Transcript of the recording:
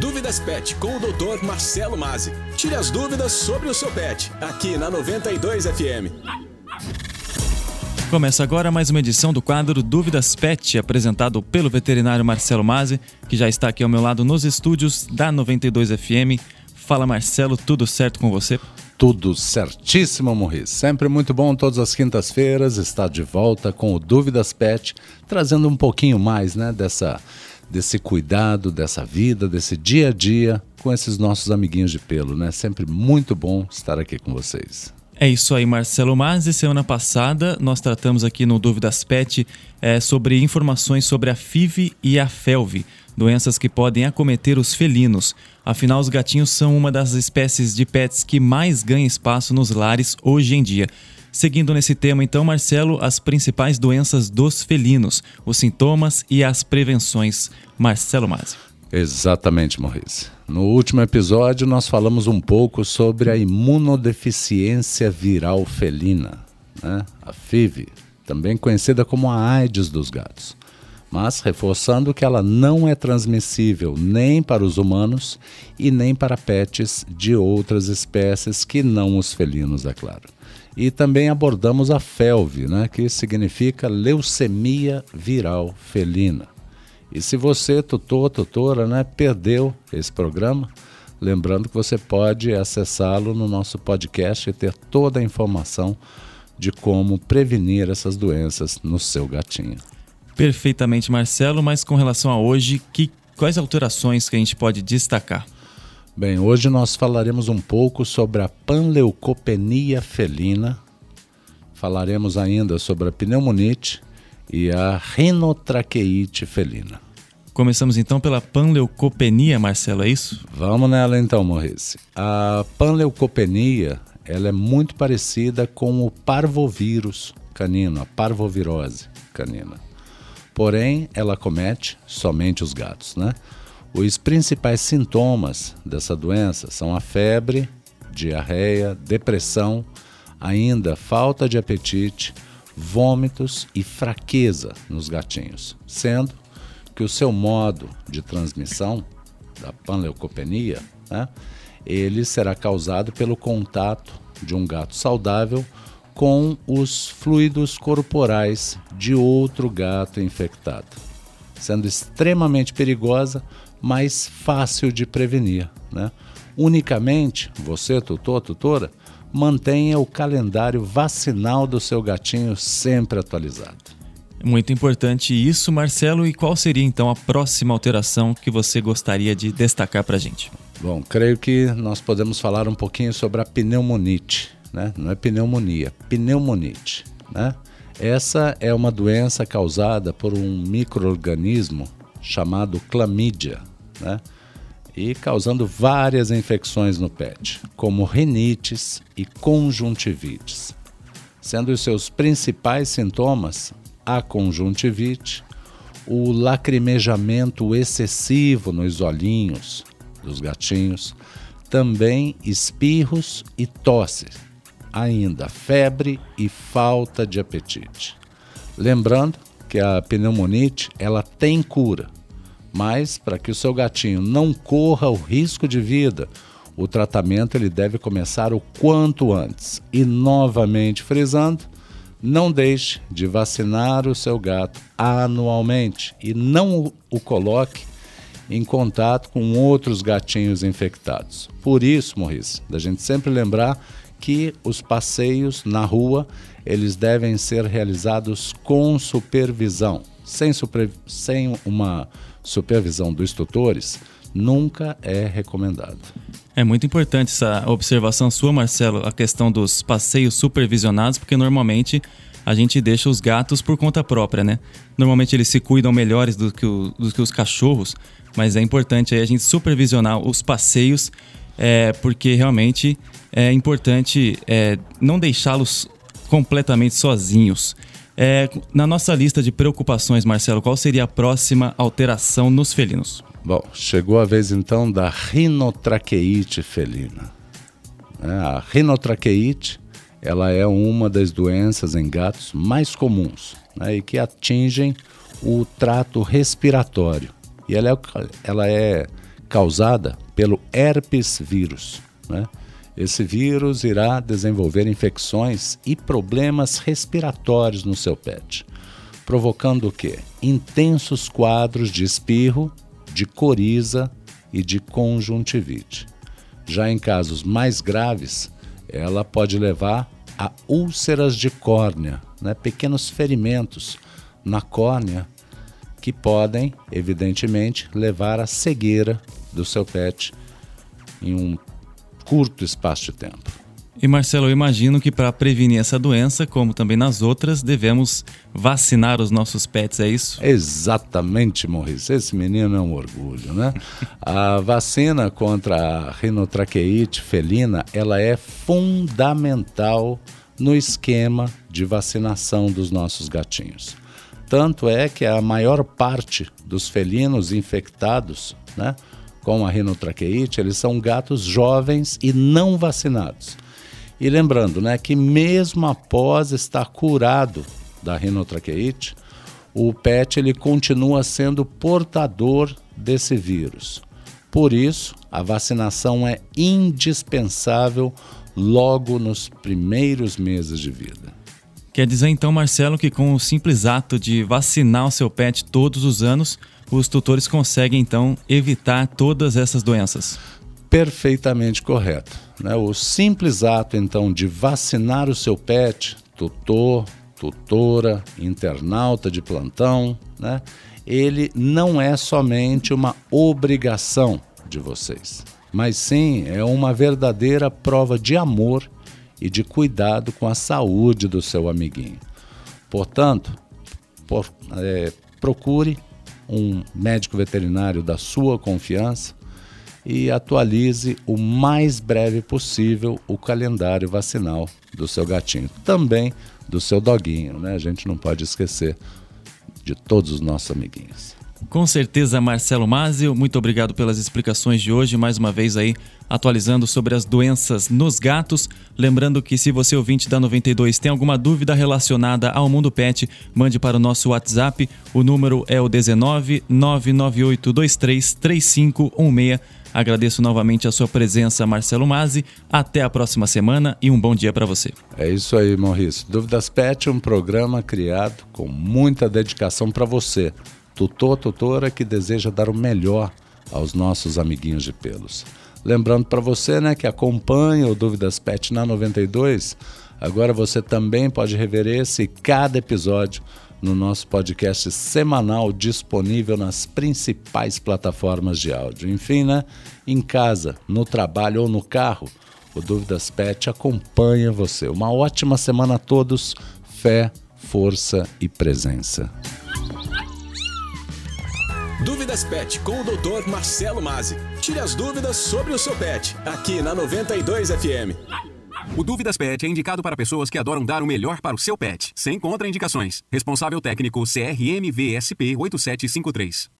Dúvidas Pet com o Dr. Marcelo Mazzi. Tire as dúvidas sobre o seu pet, aqui na 92 FM. Começa agora mais uma edição do quadro Dúvidas Pet, apresentado pelo veterinário Marcelo Mazzi, que já está aqui ao meu lado nos estúdios da 92 FM. Fala Marcelo, tudo certo com você? Tudo certíssimo, Morris. Sempre muito bom todas as quintas-feiras estar de volta com o Dúvidas Pet, trazendo um pouquinho mais, né, dessa desse cuidado, dessa vida, desse dia a dia com esses nossos amiguinhos de pelo, né? Sempre muito bom estar aqui com vocês. É isso aí, Marcelo Mazzi. Semana passada nós tratamos aqui no Dúvidas Pet é, sobre informações sobre a FIV e a FELV, doenças que podem acometer os felinos. Afinal, os gatinhos são uma das espécies de pets que mais ganha espaço nos lares hoje em dia. Seguindo nesse tema, então, Marcelo, as principais doenças dos felinos, os sintomas e as prevenções. Marcelo Mazzi. Exatamente, Maurício. No último episódio, nós falamos um pouco sobre a imunodeficiência viral felina, né? a FIV, também conhecida como a AIDS dos gatos, mas reforçando que ela não é transmissível nem para os humanos e nem para pets de outras espécies que não os felinos, é claro. E também abordamos a FELV, né, que significa leucemia viral felina. E se você, tutor, tutora, né, perdeu esse programa, lembrando que você pode acessá-lo no nosso podcast e ter toda a informação de como prevenir essas doenças no seu gatinho. Perfeitamente, Marcelo, mas com relação a hoje, que, quais alterações que a gente pode destacar? Bem, hoje nós falaremos um pouco sobre a panleucopenia felina, falaremos ainda sobre a pneumonite e a rinotraqueite felina. Começamos então pela panleucopenia, Marcelo, é isso? Vamos nela então, Maurice. A panleucopenia ela é muito parecida com o parvovírus canino, a parvovirose canina. Porém, ela comete somente os gatos, né? Os principais sintomas dessa doença são a febre, diarreia, depressão, ainda falta de apetite, vômitos e fraqueza nos gatinhos, sendo que o seu modo de transmissão da panleucopenia, né, ele será causado pelo contato de um gato saudável com os fluidos corporais de outro gato infectado, sendo extremamente perigosa mais fácil de prevenir. Né? Unicamente, você, tutor, tutora, mantenha o calendário vacinal do seu gatinho sempre atualizado. Muito importante isso, Marcelo. E qual seria então a próxima alteração que você gostaria de destacar para a gente? Bom, creio que nós podemos falar um pouquinho sobre a pneumonite, né? Não é pneumonia, pneumonite, né? Essa é uma doença causada por um microorganismo chamado clamídia, né? e causando várias infecções no pet, como rinites e conjuntivites, sendo os seus principais sintomas a conjuntivite, o lacrimejamento excessivo nos olhinhos dos gatinhos, também espirros e tosse, ainda febre e falta de apetite. Lembrando que a pneumonite ela tem cura mas para que o seu gatinho não corra o risco de vida, o tratamento ele deve começar o quanto antes. E novamente frisando, não deixe de vacinar o seu gato anualmente e não o coloque em contato com outros gatinhos infectados. Por isso, Morris, da gente sempre lembrar que os passeios na rua eles devem ser realizados com supervisão, sem, super, sem uma supervisão dos tutores nunca é recomendado. É muito importante essa observação sua, Marcelo, a questão dos passeios supervisionados, porque normalmente a gente deixa os gatos por conta própria, né? Normalmente eles se cuidam melhores do que, o, do que os cachorros, mas é importante aí a gente supervisionar os passeios, é, porque realmente é importante é, não deixá-los completamente sozinhos. É, na nossa lista de preocupações, Marcelo, qual seria a próxima alteração nos felinos? Bom, chegou a vez então da rinotraqueite felina. É, a rinotraqueite ela é uma das doenças em gatos mais comuns né, e que atingem o trato respiratório. E ela é, ela é causada pelo herpes vírus. Né? Esse vírus irá desenvolver infecções e problemas respiratórios no seu pet, provocando o quê? Intensos quadros de espirro, de coriza e de conjuntivite. Já em casos mais graves, ela pode levar a úlceras de córnea, né? pequenos ferimentos na córnea que podem, evidentemente, levar à cegueira do seu pet em um curto espaço de tempo. E Marcelo, eu imagino que para prevenir essa doença, como também nas outras, devemos vacinar os nossos pets, é isso? Exatamente, Morris. Esse menino é um orgulho, né? a vacina contra a rinotraqueite felina, ela é fundamental no esquema de vacinação dos nossos gatinhos. Tanto é que a maior parte dos felinos infectados, né, com a rinotraqueite, eles são gatos jovens e não vacinados. E lembrando, né, que mesmo após estar curado da rinotraqueite, o pet ele continua sendo portador desse vírus. Por isso, a vacinação é indispensável logo nos primeiros meses de vida. Quer dizer então, Marcelo, que com o simples ato de vacinar o seu pet todos os anos, os tutores conseguem então evitar todas essas doenças? Perfeitamente correto. Né? O simples ato, então, de vacinar o seu pet, tutor, tutora, internauta de plantão, né? ele não é somente uma obrigação de vocês, mas sim é uma verdadeira prova de amor e de cuidado com a saúde do seu amiguinho. Portanto, por, é, procure um médico veterinário da sua confiança e atualize o mais breve possível o calendário vacinal do seu gatinho, também do seu doguinho, né? A gente não pode esquecer de todos os nossos amiguinhos. Com certeza, Marcelo Mazio, muito obrigado pelas explicações de hoje, mais uma vez aí atualizando sobre as doenças nos gatos. Lembrando que se você ouvinte da 92 tem alguma dúvida relacionada ao mundo pet, mande para o nosso WhatsApp. O número é o 19 99823 3516 Agradeço novamente a sua presença, Marcelo Mazzi. Até a próxima semana e um bom dia para você. É isso aí, Maurício. Dúvidas Pet é um programa criado com muita dedicação para você, tutor, tutora que deseja dar o melhor aos nossos amiguinhos de pelos. Lembrando para você, né, que acompanha o Dúvidas Pet na 92, agora você também pode rever esse e cada episódio no nosso podcast semanal disponível nas principais plataformas de áudio. Enfim, né? Em casa, no trabalho ou no carro, o Dúvidas Pet acompanha você. Uma ótima semana a todos. Fé, força e presença. Dúvidas Pet com o Dr. Marcelo Mazzi. Tire as dúvidas sobre o seu pet, aqui na 92 FM. O Dúvidas Pet é indicado para pessoas que adoram dar o melhor para o seu pet, sem contraindicações. Responsável técnico CRM VSP 8753.